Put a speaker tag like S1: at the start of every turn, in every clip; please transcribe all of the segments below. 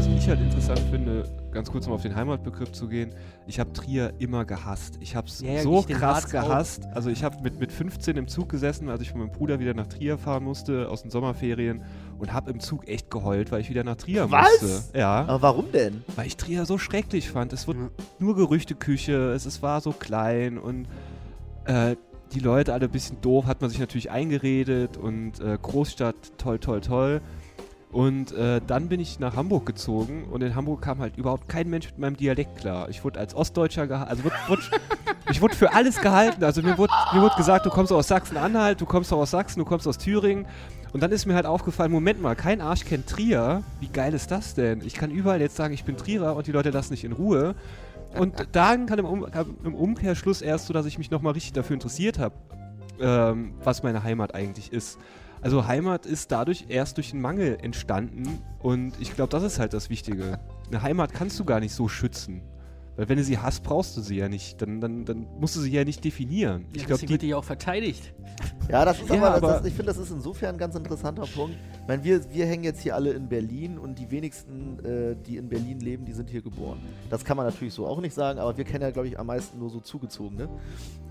S1: was ich halt interessant finde, ganz kurz um auf den Heimatbegriff zu gehen, ich habe Trier immer gehasst. Ich habe es
S2: Ja,
S1: so krass gehasst. Also ich habe mit, mit 15 im Zug gesessen, als ich von meinem Bruder wieder nach Trier fahren musste, aus den Sommerferien und habe im Zug echt geheult, weil ich wieder nach Trier
S3: Was?
S1: musste. Ja,
S3: Aber warum denn?
S1: weil ich Trier so schrecklich fand. Es wurde
S2: Ja.
S1: nur Gerüchteküche, es, es war so klein und äh, die Leute alle ein bisschen doof, hat man sich natürlich eingeredet und äh, Großstadt, toll, toll, toll. Und äh, dann bin ich nach Hamburg gezogen und in Hamburg kam halt überhaupt kein Mensch mit meinem Dialekt klar. Ich wurde als Ostdeutscher gehalten, also wurde, wurde, ich wurde für alles gehalten. Also mir wurde, mir wurde gesagt, du kommst aus Sachsen-Anhalt, du kommst aus Sachsen, du kommst aus Thüringen. Und dann ist mir halt aufgefallen, Moment mal, kein Arsch kennt Trier. Wie geil ist das denn? Ich kann überall jetzt sagen, ich bin Trierer und die Leute lassen nicht in Ruhe. Und dann kann im, um kam im Umkehrschluss erst so, dass ich mich nochmal richtig dafür interessiert habe, ähm, was meine Heimat eigentlich ist. Also Heimat ist dadurch erst durch den Mangel entstanden und ich glaube, das ist halt das Wichtige. Eine Heimat kannst du gar nicht so schützen. Weil wenn du sie hast, brauchst du sie ja nicht. Dann, dann, dann musst du sie ja nicht definieren.
S2: Ja,
S1: ich glaube,
S2: deswegen wird
S1: die,
S2: die ja auch verteidigt.
S3: Ja, das ist
S1: Ja,
S3: aber,
S1: aber-
S3: das, ich finde, das ist insofern ein ganz interessanter Punkt. Ich meine, wir, wir hängen jetzt hier alle in Berlin und die wenigsten, äh, die in Berlin leben, die sind hier geboren. Das kann man natürlich so auch nicht sagen, aber wir kennen ja, glaube ich, am meisten nur so zugezogene.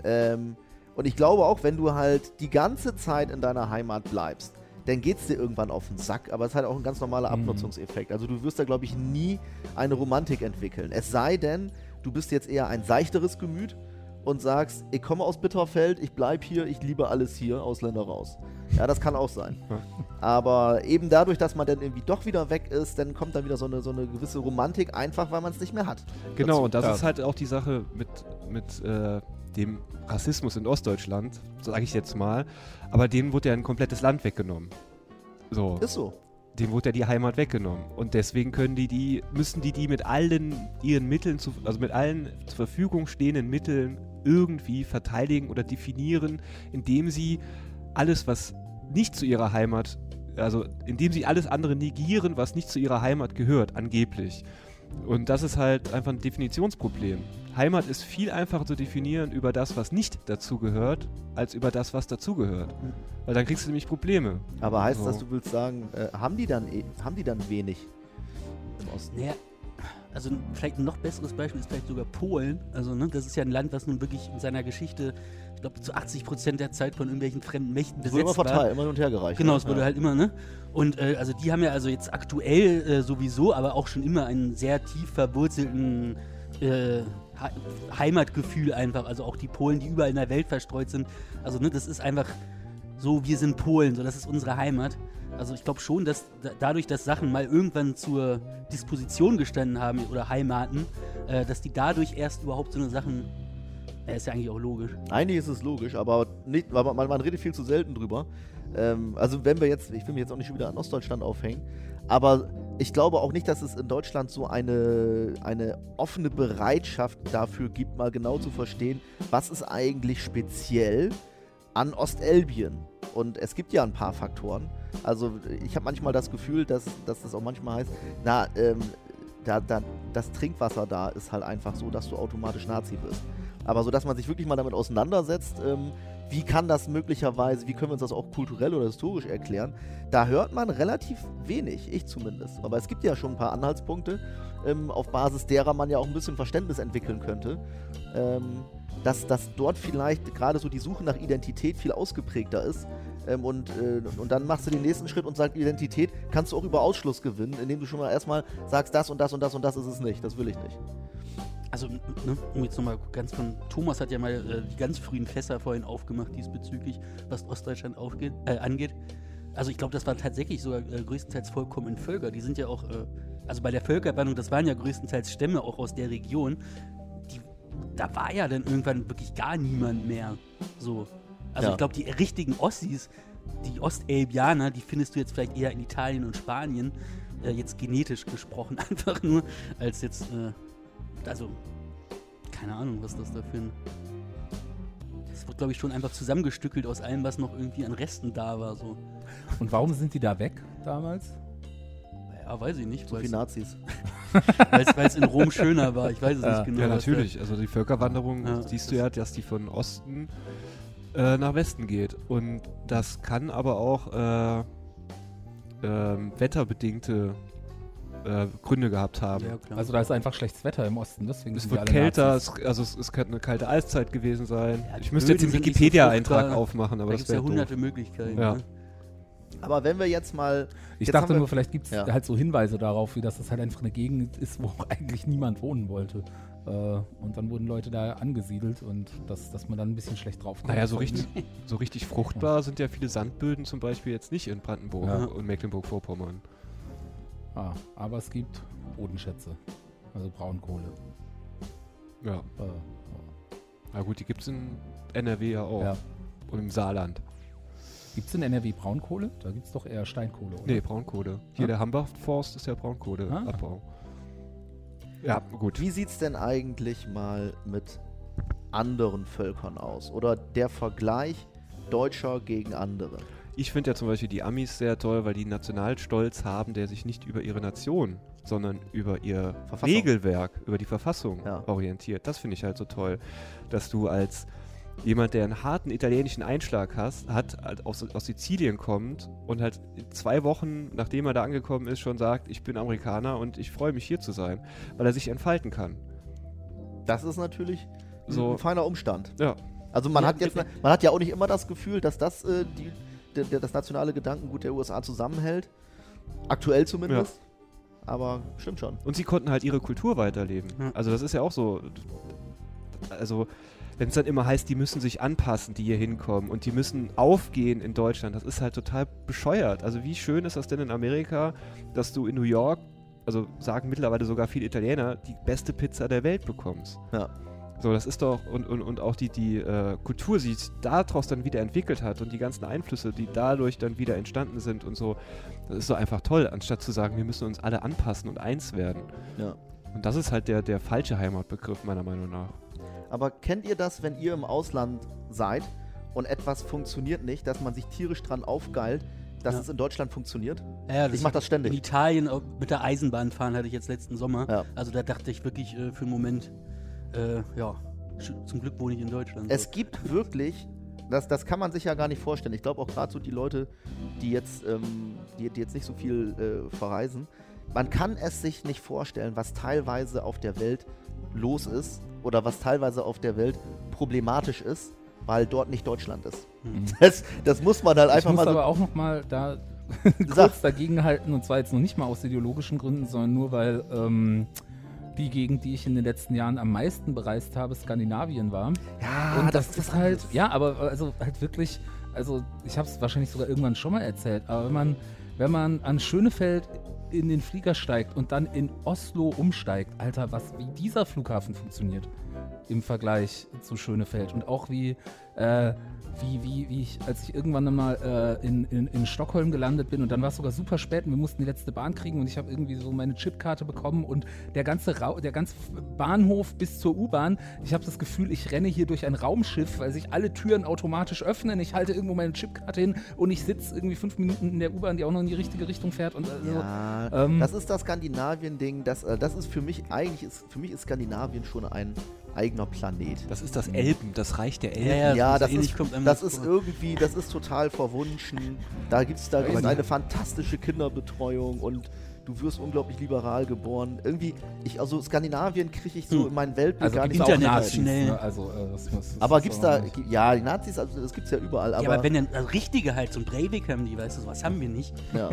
S3: Ähm, und ich glaube auch, wenn du halt die ganze Zeit in deiner Heimat bleibst, dann geht es dir irgendwann auf den Sack, aber es ist halt auch ein ganz normaler
S1: Mhm.
S3: Abnutzungseffekt. Also du wirst da, glaube ich, nie eine Romantik entwickeln. Es sei denn, du bist jetzt eher ein seichteres Gemüt und sagst, ich komme aus Bitterfeld, ich bleib hier, ich liebe alles hier, Ausländer raus. Ja, das kann auch sein. Aber eben dadurch, dass man dann irgendwie doch wieder weg ist, dann kommt dann wieder so eine, so eine gewisse Romantik, einfach weil man es nicht mehr hat.
S1: Genau,
S3: Dazu.
S1: und das
S4: Ja.
S1: ist halt auch die Sache mit, mit äh, dem Rassismus in Ostdeutschland, sage ich jetzt mal. Aber denen wurde ja ein komplettes Land weggenommen. So,
S3: Ist so.
S1: denen wurde ja die Heimat weggenommen. Und deswegen können die die, müssen die die mit allen ihren Mitteln, zu, also mit allen zur Verfügung stehenden Mitteln irgendwie verteidigen oder definieren, indem sie alles, was nicht zu ihrer Heimat, also indem sie alles andere negieren, was nicht zu ihrer Heimat gehört, angeblich. Und das ist halt einfach ein Definitionsproblem. Heimat ist viel einfacher zu definieren über das, was nicht dazugehört, als über das, was dazugehört. Weil dann kriegst du nämlich Probleme.
S3: Aber heißt das,
S1: So.
S3: du willst sagen, äh, haben, die dann, eh- haben die dann wenig im Osten?
S2: Naja, also vielleicht ein noch besseres Beispiel ist vielleicht sogar Polen. Also, ne, das ist ja ein Land, was nun wirklich in seiner Geschichte, ich glaube, zu 80 Prozent der Zeit von irgendwelchen fremden Mächten
S3: Das wurde immer
S2: besetzt war.
S3: verteilt, immer hin und her gereicht.
S2: Genau,
S3: ne?
S2: es wurde
S3: Ja.
S2: halt immer, ne? Und äh, also die haben ja also jetzt aktuell äh, sowieso, aber auch schon immer einen sehr tief verwurzelten äh, He Heimatgefühl einfach. Also auch die Polen, die überall in der Welt verstreut sind. Also ne, das ist einfach so, wir sind Polen, so das ist unsere Heimat. Also ich glaube schon, dass da, dadurch, dass Sachen mal irgendwann zur Disposition gestanden haben oder Heimaten, äh, dass die dadurch erst überhaupt so eine Sachen, äh, ist ja eigentlich auch logisch.
S3: Eigentlich ist es logisch, aber nicht, aber man, man redet viel zu selten drüber. Ähm, also wenn wir jetzt, ich will mich jetzt auch nicht schon wieder an Ostdeutschland aufhängen, aber ich glaube auch nicht, dass es in Deutschland so eine, eine offene Bereitschaft dafür gibt, mal genau zu verstehen, was ist eigentlich speziell an Ostelbien. Und es gibt ja ein paar Faktoren. Also ich habe manchmal das Gefühl, dass, dass das auch manchmal heißt, na, ähm, da, da, das Trinkwasser da ist halt einfach so, dass du automatisch Nazi wirst. Aber so, dass man sich wirklich mal damit auseinandersetzt, ähm, wie kann das möglicherweise, wie können wir uns das auch kulturell oder historisch erklären, da hört man relativ wenig, ich zumindest. Aber es gibt ja schon ein paar Anhaltspunkte, ähm, auf Basis derer man ja auch ein bisschen Verständnis entwickeln könnte, ähm, dass, dass dort vielleicht gerade so die Suche nach Identität viel ausgeprägter ist. Ähm, und, äh, und dann machst du den nächsten Schritt und sagst, Identität kannst du auch über Ausschluss gewinnen, indem du schon mal erstmal sagst, das und das und das und das ist es nicht, das will ich nicht.
S2: Also, ne, um jetzt nochmal ganz von. Thomas hat ja mal äh, die ganz frühen Fässer vorhin aufgemacht diesbezüglich, was Ostdeutschland aufgeht, äh, angeht. Also, ich glaube, das war tatsächlich sogar äh, größtenteils vollkommen Völker. Die sind ja auch. Äh, also, bei der Völkerwanderung, das waren ja größtenteils Stämme auch aus der Region. Die, da war ja dann irgendwann wirklich gar niemand mehr. So. Also,
S3: Ja.
S2: ich glaube, die richtigen Ossis, die Ostelbianer, die findest du jetzt vielleicht eher in Italien und Spanien. Äh, jetzt genetisch gesprochen, einfach nur, als jetzt. Äh, also, keine Ahnung, was das da für ein. Das wird, glaube ich, schon einfach zusammengestückelt aus allem, was noch irgendwie an Resten da war. So.
S4: Und warum sind die da weg damals?
S2: Ja, weiß ich nicht,
S3: So
S2: weil
S3: viel Nazis.
S2: es in Rom schöner war. Ich weiß es
S4: Ja.
S2: nicht genau.
S1: Ja, natürlich. Also die Völkerwanderung
S2: Ja,
S1: siehst du ja, dass die von Osten äh, nach Westen geht. Und das kann aber auch äh, ähm, wetterbedingte äh, Gründe gehabt haben.
S2: Ja, klar.
S4: Also da ist einfach schlechtes Wetter im Osten, deswegen
S1: Es wird kälter, es, also es, es könnte eine kalte Eiszeit gewesen sein.
S2: Ja,
S1: ich müsste jetzt den
S2: so
S1: Wikipedia-Eintrag
S2: fruchtbar.
S1: aufmachen, aber
S2: da
S1: das
S2: gibt es ja
S1: wäre
S2: hunderte
S1: doof.
S2: Möglichkeiten.
S1: Ja.
S2: Ne?
S3: Aber wenn wir jetzt mal.
S4: Ich
S3: jetzt
S4: dachte nur, vielleicht gibt es
S3: Ja.
S4: halt so Hinweise darauf, wie das das halt einfach eine Gegend ist, wo eigentlich niemand wohnen wollte. Äh, und dann wurden Leute da angesiedelt und das, dass man dann ein bisschen schlecht drauf kommt.
S1: Naja, so richtig, so richtig fruchtbar sind ja viele Sandböden zum Beispiel jetzt nicht in Brandenburg
S4: Ja.
S1: und Mecklenburg-Vorpommern.
S4: Ah, aber es gibt Bodenschätze, also Braunkohle.
S1: Ja,
S4: Äh,
S1: na gut, die gibt es in NRW ja auch.
S4: ja.
S1: Und im Saarland.
S4: Gibt es in NRW Braunkohle? Da gibt es doch eher Steinkohle, oder?
S1: Nee, Braunkohle. Hier
S4: Ah.
S1: der Hambach-Forst ist ja Braunkohleabbau. Ja, gut.
S3: Wie sieht es denn eigentlich mal mit anderen Völkern aus? Oder der Vergleich Deutscher gegen andere?
S1: Ich finde ja zum Beispiel die Amis sehr toll, weil die einen Nationalstolz haben, der sich nicht über ihre Nation, sondern über ihr
S3: Verfassung.
S1: Regelwerk, über die Verfassung
S3: Ja.
S1: orientiert. Das finde ich halt so toll, dass du als jemand, der einen harten italienischen Einschlag hast, hat, halt aus, aus Sizilien kommt und halt zwei Wochen, nachdem er da angekommen ist, schon sagt, ich bin Amerikaner und ich freue mich hier zu sein, weil er sich entfalten kann.
S3: Das ist natürlich
S1: So.
S3: ein feiner Umstand.
S1: Ja.
S3: Also man
S2: Ja,
S3: hat jetzt, man hat ja auch nicht immer das Gefühl, dass das äh, die, der, der, das nationale Gedankengut der USA zusammenhält. Aktuell zumindest. Aber stimmt schon.
S1: Und sie konnten halt ihre Kultur weiterleben.
S2: Ja.
S1: Also das ist ja auch so. Also wenn es dann immer heißt, die müssen sich anpassen, die hier hinkommen und die müssen aufgehen in Deutschland, das ist halt total bescheuert. Also wie schön ist das denn in Amerika, dass du in New York, also sagen mittlerweile sogar viele Italiener, die beste Pizza der Welt bekommst.
S3: Ja.
S1: So, das ist doch, und, und, und auch die, die äh, Kultur, die sich daraus dann wieder entwickelt hat und die ganzen Einflüsse, die dadurch dann wieder entstanden sind und so, das ist so einfach toll, anstatt zu sagen, wir müssen uns alle anpassen und eins werden.
S3: Ja.
S1: Und das ist halt der, der falsche Heimatbegriff, meiner Meinung nach.
S3: Aber kennt ihr das, wenn ihr im Ausland seid und etwas funktioniert nicht, dass man sich tierisch dran aufgeilt, dass
S2: Ja.
S3: es in Deutschland funktioniert?
S2: Ja,
S3: Ich mach das
S2: In
S3: ständig.
S2: Italien auch mit der Eisenbahn fahren hatte ich jetzt letzten Sommer.
S3: Ja.
S2: Also da dachte ich wirklich äh, für einen Moment, äh, ja, zum Glück wohne ich in Deutschland.
S3: Es gibt wirklich, das, das kann man sich ja gar nicht vorstellen. Ich glaube auch gerade so die Leute, die jetzt, ähm, die, die jetzt nicht so viel äh, verreisen, man kann es sich nicht vorstellen, was teilweise auf der Welt los ist oder was teilweise auf der Welt problematisch ist, weil dort nicht Deutschland ist.
S2: Hm.
S3: Das, das muss man halt
S4: Ich
S3: einfach
S4: muss
S3: mal so
S4: aber auch noch mal da kurz dagegen halten und zwar jetzt noch nicht mal aus ideologischen Gründen, sondern nur weil ähm, die Gegend, die ich in den letzten Jahren am meisten bereist habe, Skandinavien war.
S3: Ja,
S4: und das, ist halt, ja, aber also halt wirklich, also ich habe es wahrscheinlich sogar irgendwann schon mal erzählt, aber wenn man, wenn man an Schönefeld in den Flieger steigt und dann in Oslo umsteigt, Alter, was, wie dieser Flughafen funktioniert im Vergleich zu Schönefeld und auch wie, äh, wie, wie, wie ich, als ich irgendwann mal äh, in, in, in Stockholm gelandet bin und dann war es sogar super spät und wir mussten die letzte Bahn kriegen und ich habe irgendwie so meine Chipkarte bekommen und der ganze, Rau der ganze Bahnhof bis zur U-Bahn, ich habe das Gefühl, ich renne hier durch ein Raumschiff, weil sich alle Türen automatisch öffnen, ich halte irgendwo meine Chipkarte hin und ich sitze irgendwie fünf Minuten in der U-Bahn, die auch noch in die richtige Richtung fährt und also,
S3: Ja,
S4: ähm,
S3: das ist das Skandinavien-Ding. Das, äh, das ist für mich eigentlich ist für mich ist Skandinavien schon ein eigener Planet.
S1: Das ist das Elben, das Reich der Elben.
S2: Ja, ja, so
S3: das
S2: ähnlich
S3: ist,
S2: kommt
S3: das
S2: das
S3: ist irgendwie, das ist total verwunschen. Da gibt es da gibt's eine fantastische Kinderbetreuung und du wirst unglaublich liberal geboren. Irgendwie, ich, also Skandinavien kriege ich so
S2: Hm.
S3: in meinen Weltblick
S4: also
S3: gar nicht
S4: Nazis,
S2: schnell.
S4: ne? also, äh, das das
S3: Aber
S4: ist
S3: gibt's
S4: auch
S3: da, ja, die Nazis, also das gibt's ja überall, aber,
S2: ja, aber wenn dann also richtige halt, so ein Breivik haben die, weißt du, was haben wir nicht.
S3: ja,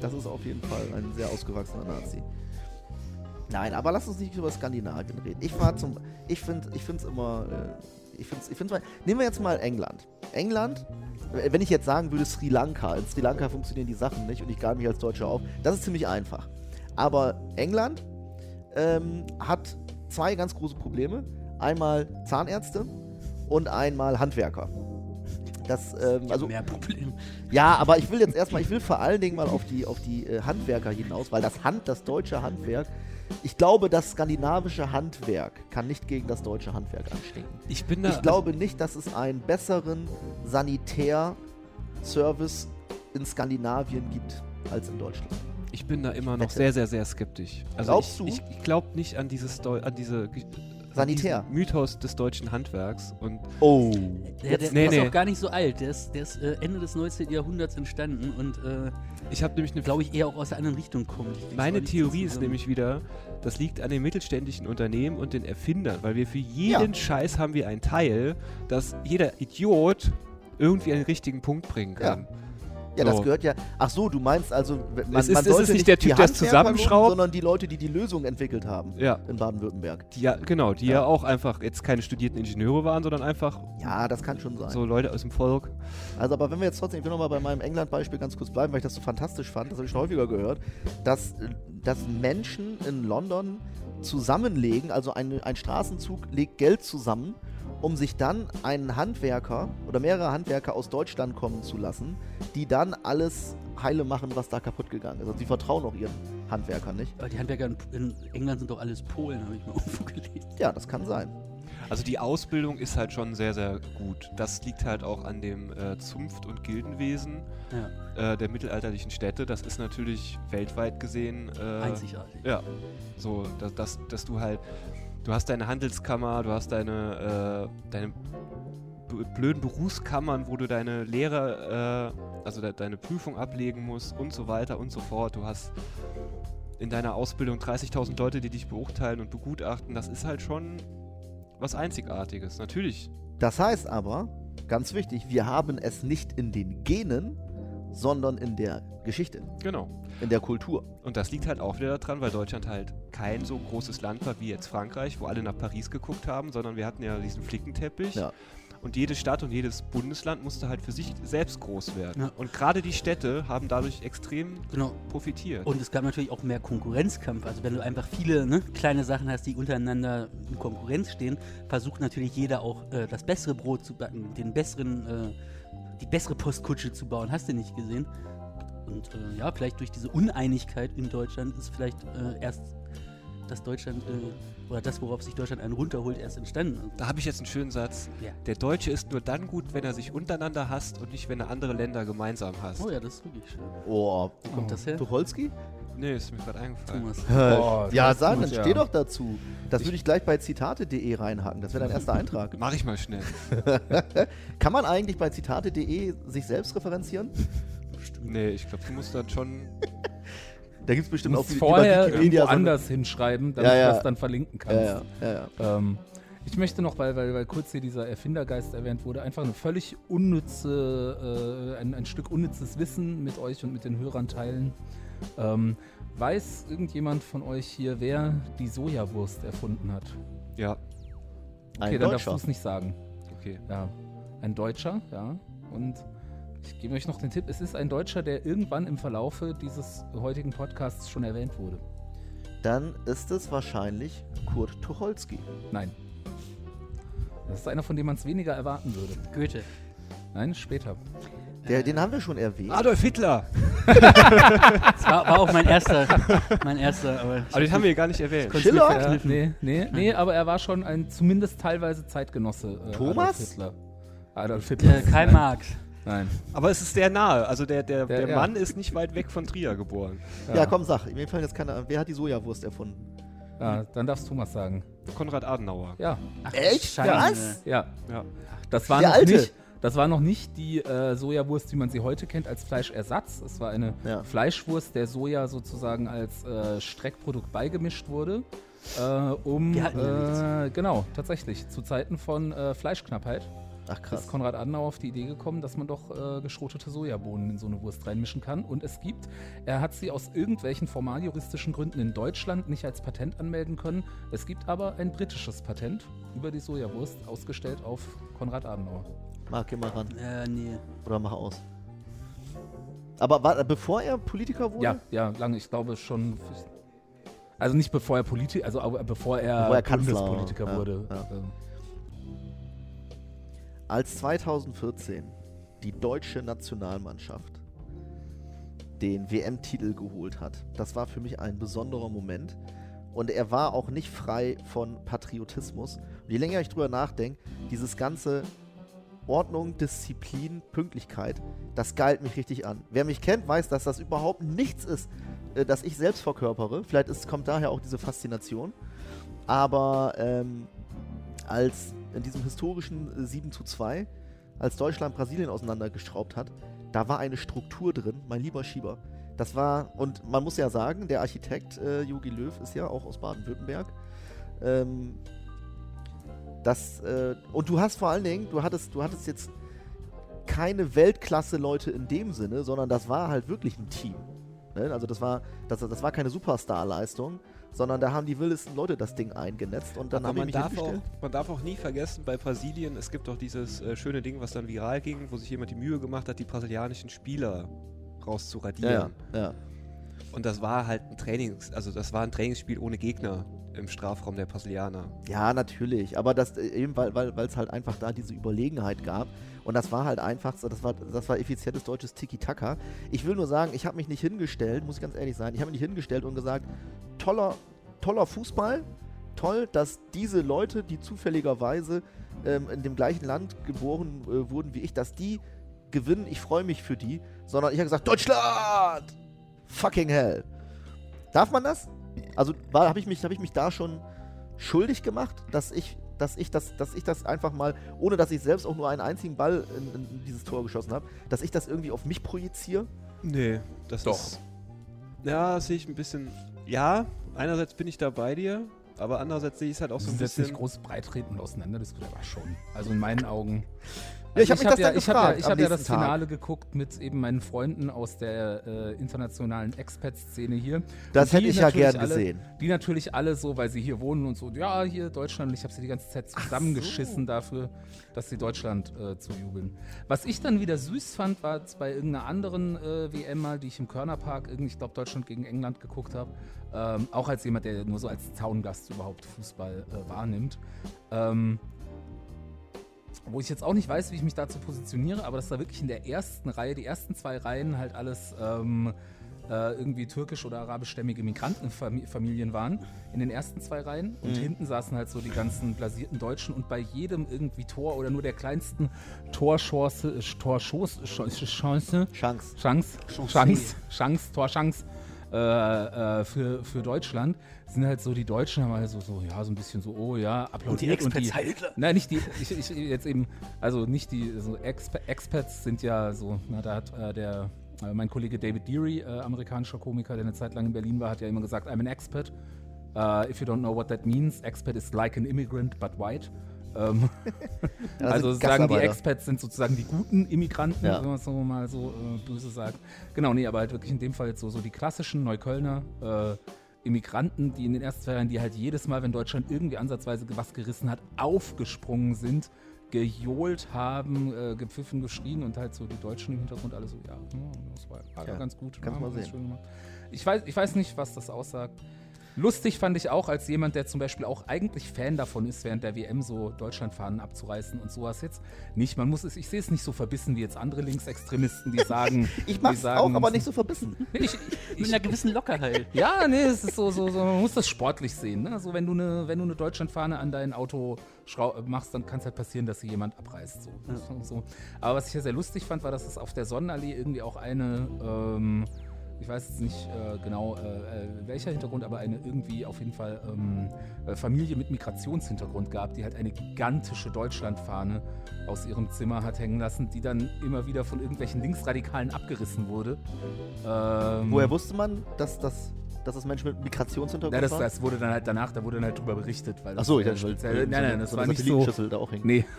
S3: das ist auf jeden Fall ein sehr ausgewachsener Nazi. Nein, aber lass uns nicht über Skandinavien reden. Ich war zum, ich finde, ich finde es immer, äh, ich finde es, ich finde nehmen wir jetzt mal England. England, wenn ich jetzt sagen würde Sri Lanka, in Sri Lanka funktionieren die Sachen nicht und ich gab mich als Deutscher auf, das ist ziemlich einfach. Aber England ähm, hat zwei ganz große Probleme. Einmal Zahnärzte und einmal Handwerker. Das, ähm, also,
S2: mehr Probleme.
S3: ja, aber ich will jetzt erstmal, ich will vor allen Dingen mal auf die, auf die äh, Handwerker hinaus, weil das Hand, das deutsche Handwerk, ich glaube, das skandinavische Handwerk kann nicht gegen das deutsche Handwerk anstinken.
S1: Ich bin da.
S3: Ich glaube nicht, dass es einen besseren Sanitärservice in Skandinavien gibt als in Deutschland.
S1: Ich bin da immer noch sehr, sehr, sehr skeptisch. Also
S3: Glaubst
S1: ich,
S3: du?
S1: Ich, ich glaube nicht an dieses Deu an diese
S3: Sanitär.
S1: Mythos des deutschen Handwerks und
S3: Oh.
S2: Der, der,
S1: nee,
S2: der
S1: nee.
S2: ist auch gar nicht so alt. Der ist, der ist äh, Ende des 19. Jahrhunderts entstanden und äh,
S1: Ich habe nämlich eine
S2: glaube ich, eher auch aus der anderen Richtung kommt. Ich
S1: Meine Theorie ist nämlich wieder, das liegt an den mittelständischen Unternehmen und den Erfindern, weil wir für jeden Scheiß haben wir ein Teil, das jeder Idiot irgendwie den richtigen Punkt bringen kann.
S3: Ja, das
S1: So.
S3: gehört ja. Ach so, du meinst also, man,
S1: Es ist-
S3: man
S1: es ist
S3: sollte
S1: nicht der Typ, der es zusammenschraubt.
S3: sondern die Leute, die die Lösung entwickelt haben
S1: Ja,
S3: in Baden-Württemberg.
S1: ja, genau, die ja.
S3: Ja.
S1: auch einfach jetzt keine studierten Ingenieure waren, sondern einfach
S3: Ja, das kann schon sein.
S1: so Leute aus dem Volk.
S3: Also, aber wenn wir jetzt trotzdem, ich will nochmal bei meinem England-Beispiel ganz kurz bleiben, weil ich das so fantastisch fand, das habe ich schon häufiger gehört, dass, dass Menschen in London zusammenlegen, also ein, ein Straßenzug legt Geld zusammen, um sich dann einen Handwerker oder mehrere Handwerker aus Deutschland kommen zu lassen, die dann alles heile machen, was da kaputt gegangen ist. Also, sie vertrauen auch ihren Handwerkern nicht.
S2: Aber die Handwerker in, England sind doch alles Polen, habe ich mal irgendwo gelesen.
S3: Ja, das kann sein.
S1: Also die Ausbildung ist halt schon sehr, sehr gut. Das liegt halt auch an dem äh, Zunft- und Gildenwesen
S2: Ja,
S1: äh, der mittelalterlichen Städte. Das ist natürlich weltweit gesehen äh,
S2: einzigartig.
S1: Ja, so, dass, dass, dass du halt, du hast deine Handelskammer, du hast deine, äh, deine blöden Berufskammern, wo du deine Lehre, äh, also de deine Prüfung ablegen musst und so weiter und so fort. Du hast in deiner Ausbildung 30.000 Leute, die dich beurteilen und begutachten. Das ist halt schon was Einzigartiges, natürlich.
S3: Das heißt aber, ganz wichtig, wir haben es nicht in den Genen, sondern in der Geschichte,
S1: Genau.
S3: in der Kultur.
S1: Und das liegt halt auch wieder daran, weil Deutschland halt kein so großes Land war wie jetzt Frankreich, wo alle nach Paris geguckt haben, sondern wir hatten ja diesen Flickenteppich.
S3: Ja.
S1: Und jede Stadt und jedes Bundesland musste halt für sich selbst groß werden.
S2: Ja.
S1: Und gerade die Städte haben dadurch extrem
S2: Genau.
S1: profitiert.
S2: Und es gab natürlich auch mehr Konkurrenzkampf. Also wenn du einfach viele ne, kleine Sachen hast, die untereinander in Konkurrenz stehen, versucht natürlich jeder auch äh, das bessere Brot zu backen, den besseren, äh, die bessere Postkutsche zu bauen. Hast du nicht gesehen? Und äh, ja, vielleicht durch diese Uneinigkeit in Deutschland ist vielleicht äh, erst das Deutschland äh, oder das, worauf sich Deutschland einen runterholt, erst entstanden.
S1: da habe ich jetzt einen schönen Satz.
S2: Ja.
S1: Der Deutsche ist nur dann gut, wenn er sich untereinander hasst und nicht, wenn er andere Länder gemeinsam hasst.
S2: Oh ja, das ist wirklich schön.
S3: Oh,
S2: Wo kommt das her?
S3: Tucholsky?
S1: Nee, ist mir gerade eingefallen.
S2: Thomas.
S4: Oh,
S3: ja, sag, dann
S4: ja.
S3: steh doch dazu. Das würde ich gleich bei zitate.de reinhaken. Das wäre dein erster Eintrag.
S1: Mach ich mal schnell.
S3: Kann man eigentlich bei zitate.de sich selbst referenzieren?
S1: nee, ich glaube, du musst dann schon.
S3: Da gibt es bestimmt auch
S4: vorher irgendwo
S3: so
S4: anders hinschreiben, damit
S3: Ja, ja.
S4: du das dann verlinken kannst.
S3: Ja, ja, ja, ja.
S4: Ähm, ich möchte noch, weil, weil, weil kurz hier dieser Erfindergeist erwähnt wurde, einfach eine völlig unnütze, äh, ein, ein Stück unnützes Wissen mit euch und mit den Hörern teilen. Ähm, weiß irgendjemand von euch hier, wer die Sojawurst erfunden hat?
S1: Ja,
S3: Ein
S4: Okay, dann darfst du
S3: Deutscher.
S4: es nicht sagen.
S1: okay.
S4: Ja, ein Deutscher, ja. Und ich gebe euch noch den Tipp, es ist ein Deutscher, der irgendwann im Verlaufe dieses heutigen Podcasts schon erwähnt wurde.
S3: Dann ist es wahrscheinlich Kurt Tucholsky.
S4: Nein. Das ist einer, von dem man es weniger erwarten würde.
S2: Goethe.
S4: Nein, später.
S3: Der, den haben wir schon erwähnt.
S1: Adolf Hitler!
S2: Das war, war auch mein erster, mein erster, aber
S1: Aber den haben wir gar nicht erwähnt.
S3: Schiller?
S4: Ja, nee, nee, nee, aber er war schon ein zumindest teilweise Zeitgenosse. Äh,
S3: Thomas?
S4: Adolf Hitler. Adolf Hitler.
S2: Äh, Karl
S4: Nein.
S2: Marx.
S4: Nein.
S1: Aber es ist sehr nahe. Also der, der,
S4: Der-
S1: der
S4: ja.
S1: Mann ist nicht weit weg von Trier geboren.
S3: Ja, komm, sag. Mir fallen jetzt keine an. Wer hat die Sojawurst erfunden?
S4: Ja, dann darfst Thomas sagen.
S1: Konrad Adenauer.
S4: Ja,
S2: Ach,
S3: Echt?
S2: Scheiße.
S3: Was?
S4: ja.
S1: Ja.
S4: Das war
S3: Der
S4: noch
S3: Alte.
S4: nicht. Das war noch nicht die äh, Sojawurst, wie man sie heute kennt, als Fleischersatz. Es war eine
S3: Ja.
S4: Fleischwurst, der Soja sozusagen als äh, Streckprodukt beigemischt wurde, äh, um
S2: ja
S4: äh, genau tatsächlich zu Zeiten von äh, Fleischknappheit
S3: Ach, krass.
S4: ist Konrad Adenauer auf die Idee gekommen, dass man doch äh, geschrotete Sojabohnen in so eine Wurst reinmischen kann. Und es gibt, er hat sie aus irgendwelchen formaljuristischen Gründen in Deutschland nicht als Patent anmelden können. Es gibt aber ein britisches Patent über die Sojawurst, ausgestellt auf Konrad Adenauer.
S3: Marc, geh mal ran.
S2: Äh, nee.
S3: Oder mach aus. Aber war, bevor er Politiker wurde?
S4: Ja, ja, lange, ich glaube schon. Also nicht bevor er Politiker, also bevor er,
S3: Bevor er Kanzler
S4: Bundespolitiker
S3: war.
S4: wurde.
S3: Ja,
S4: Ähm,
S3: Als 2014 die deutsche Nationalmannschaft den WM-Titel geholt hat, das war für mich ein besonderer Moment. Und er war auch nicht frei von Patriotismus. Und je länger ich drüber nachdenke, dieses ganze Ordnung, Disziplin, Pünktlichkeit, das geilt mich richtig an. Wer mich kennt, weiß, dass das überhaupt nichts ist, äh, das ich selbst verkörpere. Vielleicht ist, kommt daher auch diese Faszination. Aber ähm, als in diesem historischen äh, 7 zu 2, als Deutschland Brasilien auseinandergeschraubt hat, da war eine Struktur drin, mein lieber Schieber. Das war, und man muss ja sagen, der Architekt äh, Jogi Löw ist ja auch aus Baden-Württemberg. Ähm, das, äh, und du hast vor allen Dingen, du hattest, du hattest jetzt keine Weltklasse-Leute in dem Sinne, sondern das war halt wirklich ein Team. Ne? Also das war, das, das war keine Superstar-Leistung, sondern da haben die wildesten Leute das Ding eingenetzt und dann
S1: Aber
S3: haben
S1: man
S3: mich
S1: darf, auch, man darf auch nie vergessen, bei Brasilien, es gibt auch dieses äh, schöne Ding, was dann viral ging, wo sich jemand die Mühe gemacht hat, die brasilianischen Spieler rauszuradieren.
S3: Ja, ja.
S1: Und das war halt ein Trainings, also das war ein Trainingsspiel ohne Gegner im Strafraum der Brasilianer.
S3: Ja, natürlich. Aber das äh, eben, weil es weil, halt einfach da diese Überlegenheit gab. Und das war halt einfach, das war, das war effizientes deutsches Tiki-Taka. Ich will nur sagen, ich habe mich nicht hingestellt, muss ich ganz ehrlich sein, ich habe mich nicht hingestellt und gesagt, toller, toller Fußball, toll, dass diese Leute, die zufälligerweise ähm, in dem gleichen Land geboren äh, wurden wie ich, dass die gewinnen, ich freue mich für die, sondern ich habe gesagt, Deutschland! Fucking hell. Darf man das? Also habe ich, mich- hab ich mich da schon schuldig gemacht, dass ich, dass ich das, dass ich das einfach mal, ohne dass ich selbst auch nur einen einzigen Ball in, in dieses Tor geschossen habe, dass ich das irgendwie auf mich projiziere?
S1: Nee, das
S4: Doch.
S1: ist. Ja, das sehe ich ein bisschen. Ja, einerseits bin ich da bei dir, aber andererseits sehe ich es halt auch so
S4: Das
S1: ein
S4: ist jetzt nicht
S1: bisschen.
S4: groß breitreten auseinander diskutiert, aber schon. Also in meinen Augen.
S3: Ja, ich hab mich das
S4: ja,
S3: dann
S4: ich hab ja, hab ja das
S3: Tag.
S4: Finale geguckt mit eben meinen Freunden aus der äh, internationalen Expat-Szene hier.
S3: Das
S4: Und
S3: hätte ich ja gern
S4: alle,
S3: gesehen.
S4: Die natürlich alle so, weil sie hier wohnen und so, ja, hier Deutschland. Und ich habe sie die ganze Zeit zusammengeschissen dafür, dass sie Deutschland äh, zujubeln. Was ich dann wieder süß fand, war bei irgendeiner anderen äh, WM mal, die ich im Körnerpark, irgendwie, ich glaube, Deutschland gegen England geguckt habe. Ähm, auch als jemand, der nur so als Zaungast überhaupt Fußball äh, wahrnimmt. Ähm, wo ich jetzt auch nicht weiß, wie ich mich dazu positioniere, aber dass da wirklich in der ersten Reihe, die ersten zwei Reihen halt alles ähm, äh, irgendwie türkisch- oder arabischstämmige Migrantenfamilien waren, in den ersten zwei Reihen. Und
S3: Mhm.
S4: hinten saßen halt so die ganzen blasierten Deutschen und bei jedem irgendwie Tor oder nur der kleinsten Torchance, äh, Torschuss, Chance,
S3: Chance.
S4: Chance,
S2: Chance.
S4: Chance, Chance, Torchance äh, äh, für, für Deutschland, sind halt so, die Deutschen haben halt so, so, ja, so ein bisschen so, oh ja, applaudiert.
S2: Und die Expats halt. Hitler.
S4: Nein, nicht die, ich, ich jetzt eben, also nicht die, so Exp Expats sind ja so, na, da hat äh, der, äh, mein Kollege David Deary, äh, amerikanischer Komiker, der eine Zeit lang in Berlin war, hat ja immer gesagt, I'm an expat. Uh, if you don't know what that means, expat is like an immigrant, but white. Ähm, also
S3: sind
S4: sagen die. Expats sind sozusagen die guten Immigranten,
S3: Ja.
S4: wenn man es so mal so äh, böse sagt. Genau, nee, aber halt wirklich in dem Fall jetzt so, so die klassischen Neuköllner äh, Immigranten, die in den ersten zwei Jahren, die halt jedes Mal, wenn Deutschland irgendwie ansatzweise was gerissen hat, aufgesprungen sind, gejohlt haben, äh, gepfiffen, geschrien und halt so die Deutschen im Hintergrund alle so, ja, ja, das war,
S3: Ja,
S4: ganz gut.
S3: kannst
S4: ja,
S3: mal sehen.
S4: schön gemacht. Ich weiß, ich weiß nicht, was das aussagt. Lustig fand ich auch, als jemand, der zum Beispiel auch eigentlich Fan davon ist, während der WM so Deutschlandfahnen abzureißen und sowas jetzt nicht. Man muss es, ich sehe es nicht so verbissen wie jetzt andere Linksextremisten, die sagen.
S3: Ich mach's
S4: sagen,
S3: auch, aber nicht so verbissen.
S4: Nee, ich,
S2: Mit
S4: ich,
S2: einer gewissen Lockerheit.
S4: ja, nee, es ist so, so, so, man muss das sportlich sehen. Ne? Also wenn du eine, wenn du eine Deutschlandfahne an dein Auto schrau- machst, dann kann es halt passieren, dass sie jemand abreißt. So. So, so. Aber was ich ja sehr lustig fand, war, dass es auf der Sonnenallee irgendwie auch eine, ähm, ich weiß jetzt nicht äh, genau äh, äh, welcher Hintergrund, aber eine irgendwie auf jeden Fall ähm, äh, Familie mit Migrationshintergrund gab, die halt eine gigantische Deutschlandfahne aus ihrem Zimmer hat hängen lassen, die dann immer wieder von irgendwelchen Linksradikalen abgerissen wurde. Ähm,
S3: Woher wusste man, dass das, dass das Menschen mit Migrationshintergrund
S4: na, das,
S3: waren?
S4: das wurde dann halt danach, da wurde dann halt drüber berichtet. Weil
S3: Achso, ich
S4: das,
S3: dachte,
S4: äh,
S3: weil-
S4: speziell- nein, nein, das
S3: so
S4: war nicht so.
S3: Da auch hängt.
S4: Nee.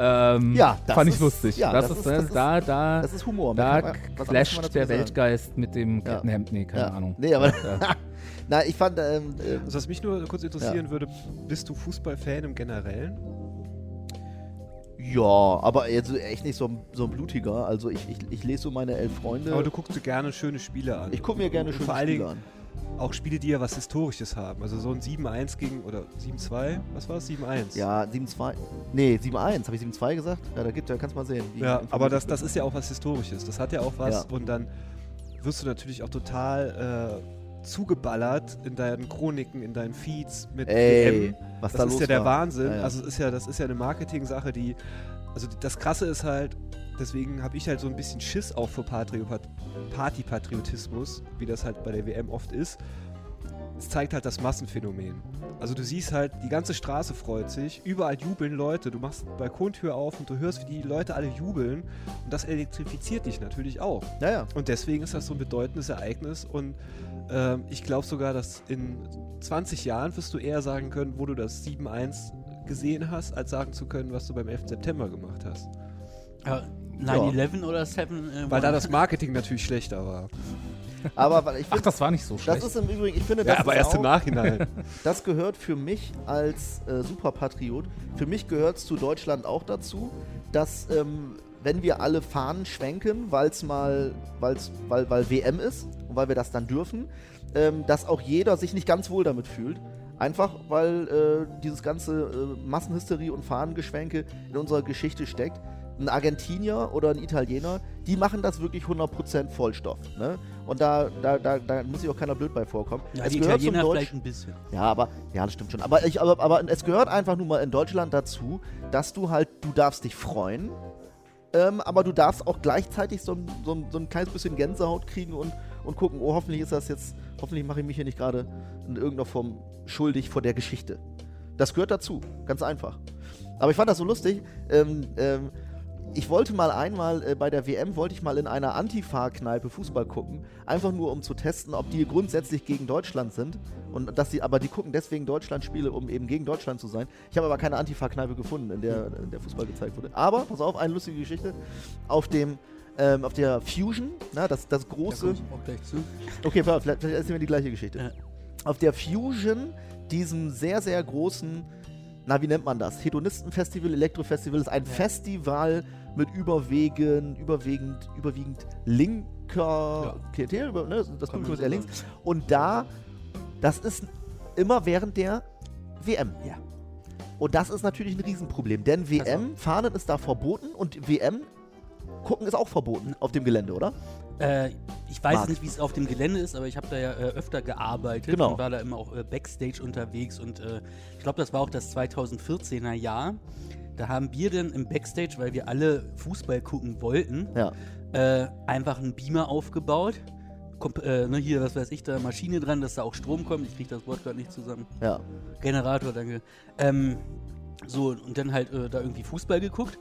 S4: ähm,
S3: Ja, das
S4: fand ich
S3: ist-
S4: lustig.
S3: ja,
S4: das,
S3: das
S4: ist,
S3: ist- das ist-
S4: da, da,
S3: Das ist Humor.
S4: da clasht
S3: dazu
S4: der
S3: sagen.
S4: Weltgeist mit dem
S3: Ja.
S4: Kettenhemd. Nee, keine
S3: Ja.
S4: Ahnung.
S3: Nee, aber
S4: Ja.
S3: na, ich fand, ähm, ähm,
S1: Also was mich nur kurz interessieren würde, bist du Fußballfan im Generellen?
S3: ja, aber jetzt echt nicht so ein, so ein blutiger. Also ich, ich, ich lese so meine elf Freunde.
S1: Aber du guckst dir gerne schöne Spiele an.
S3: ich gucke mir gerne
S1: Und
S3: schöne
S1: vor allen
S3: Spiele
S1: Dingen
S3: an.
S1: Auch Spiele, die ja was Historisches haben. Also so ein 7-1 gegen, oder 7-2, was war es? 7-1.
S3: Ja, 7-2. Nee, 7-1. Habe ich 7-2 gesagt? Ja, da, gibt, da kannst du mal sehen.
S1: Ja, aber das, das ist ja auch was Historisches. Das hat ja auch was.
S3: Ja.
S1: Und dann wirst du natürlich auch total äh, zugeballert in deinen Chroniken, in deinen Feeds mit
S3: Ey, was
S1: Das
S3: da
S1: ist
S3: los
S1: ja der
S3: war.
S1: Wahnsinn.
S3: Ja, ja.
S1: Also es ist ja, das ist ja eine Marketing-Sache, die. Also das Krasse ist halt, deswegen habe ich halt so ein bisschen Schiss auch vor Patrio Partypatriotismus, wie das halt bei der WM oft ist. es zeigt halt das Massenphänomen. Also du siehst halt, die ganze Straße freut sich, überall jubeln Leute, du machst Balkontür auf und du hörst, wie die Leute alle jubeln und das elektrifiziert dich natürlich auch.
S3: Ja, ja.
S1: Und deswegen ist das so ein bedeutendes Ereignis und ähm, ich glaube sogar, dass in 20 Jahren wirst du eher sagen können, wo du das 7-1 gesehen hast, als sagen zu können, was du beim 11. September gemacht hast.
S2: Ja, 9-11 oder 7? Äh,
S1: Weil da das Marketing natürlich schlechter war.
S3: Aber weil ich
S4: Ach,
S3: finde,
S4: das war nicht so
S3: das
S4: schlecht.
S3: ist im Übrigen, ich finde, das
S1: Ja, aber
S3: ist
S1: erst
S3: auch,
S1: im Nachhinein.
S3: das gehört für mich als äh, Superpatriot, für mich gehört es zu Deutschland auch dazu, dass ähm, wenn wir alle Fahnen schwenken, weil's mal, weil's, weil, weil WM ist und weil wir das dann dürfen, ähm, dass auch jeder sich nicht ganz wohl damit fühlt. Einfach weil äh, dieses ganze äh, Massenhysterie und Fahnengeschwenke in unserer Geschichte steckt. Ein Argentinier oder ein Italiener, die machen das wirklich 100% Vollstoff. Ne? Und da, da, da, da muss sich auch keiner blöd bei vorkommen.
S2: Ja,
S3: Es
S2: die
S3: gehört zum
S2: Italiener
S3: Deutsch-
S2: vielleicht ein bisschen.
S3: ja, aber, ja, das stimmt schon. Aber, ich, aber, aber es gehört einfach nur mal in Deutschland dazu, dass du halt, du darfst dich freuen, ähm, aber du darfst auch gleichzeitig so, ein- so, so ein kleines bisschen Gänsehaut kriegen und, und gucken, oh, hoffentlich ist das jetzt, hoffentlich mache ich mich hier nicht gerade in irgendeiner Form schuldig vor der Geschichte. Das gehört dazu, ganz einfach. Aber ich fand das so lustig. Ähm, ähm, ich wollte mal einmal äh, bei der WM, wollte ich mal in einer Antifa-Kneipe Fußball gucken, einfach nur um zu testen, ob die grundsätzlich gegen Deutschland sind und dass die, aber die gucken deswegen Deutschland-Spiele, um eben gegen Deutschland zu sein. Ich habe aber keine Antifa-Kneipe gefunden, in der, in der Fußball gezeigt wurde. Aber, pass auf, eine lustige Geschichte. Auf dem, ähm, auf der Fusion, na, das, das
S2: Da
S3: große. Okay, vielleicht, vielleicht erzählen wir die gleiche Geschichte.
S2: Ja.
S3: Auf der Fusion, diesem sehr, sehr großen, na, wie nennt man das? Hedonistenfestival, Elektrofestival, ist ein Festival mit überwiegend, überwiegend, überwiegend linker Klientel, über, ne, das Publikum ist eher links. Und da, das ist immer während der WM.
S2: Ja.
S3: Und das ist natürlich ein Riesenproblem, denn WM, Fahnen ist da verboten und WM gucken ist auch verboten auf dem Gelände, oder?
S2: Äh, ich weiß
S3: Marc.
S2: nicht, wie es auf dem Gelände ist, aber ich habe da ja äh, öfter gearbeitet
S3: Genau.
S2: und war da immer auch äh, Backstage unterwegs und äh, ich glaube, das war auch das 2014er Jahr. Da haben wir dann im Backstage, weil wir alle Fußball gucken wollten,
S3: Ja.
S2: äh, einfach einen Beamer aufgebaut. Komp äh, ne, hier, was weiß ich, da Maschine dran, dass da auch Strom kommt. Ich kriege das Wort gerade nicht zusammen.
S3: Ja.
S2: Generator, danke. Ähm, so, und dann halt äh, da irgendwie Fußball geguckt.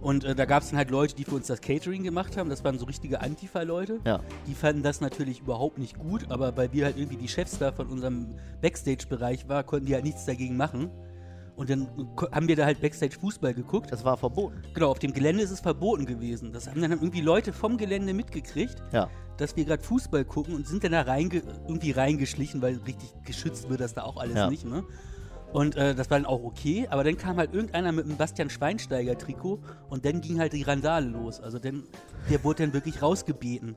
S2: Und äh, da gab es dann halt Leute, die für uns das Catering gemacht haben. Das waren so richtige Antifa-Leute.
S3: Ja.
S2: Die fanden das natürlich überhaupt nicht gut, aber weil wir halt irgendwie die Chefs da von unserem Backstage-Bereich waren, konnten die halt nichts dagegen machen. Und dann haben wir da halt Backstage Fußball geguckt.
S3: Es war verboten.
S2: Genau, auf dem Gelände ist es verboten gewesen. Das haben dann irgendwie Leute vom Gelände mitgekriegt,
S3: Ja.
S2: dass wir gerade Fußball gucken und sind dann da reinge irgendwie reingeschlichen, weil richtig geschützt wird das da auch alles
S3: Ja.
S2: nicht, ne? Und äh, das war dann auch okay, aber dann kam halt irgendeiner mit einem Bastian Schweinsteiger-Trikot und dann ging halt die Randale los. Also dann, der wurde dann wirklich rausgebeten.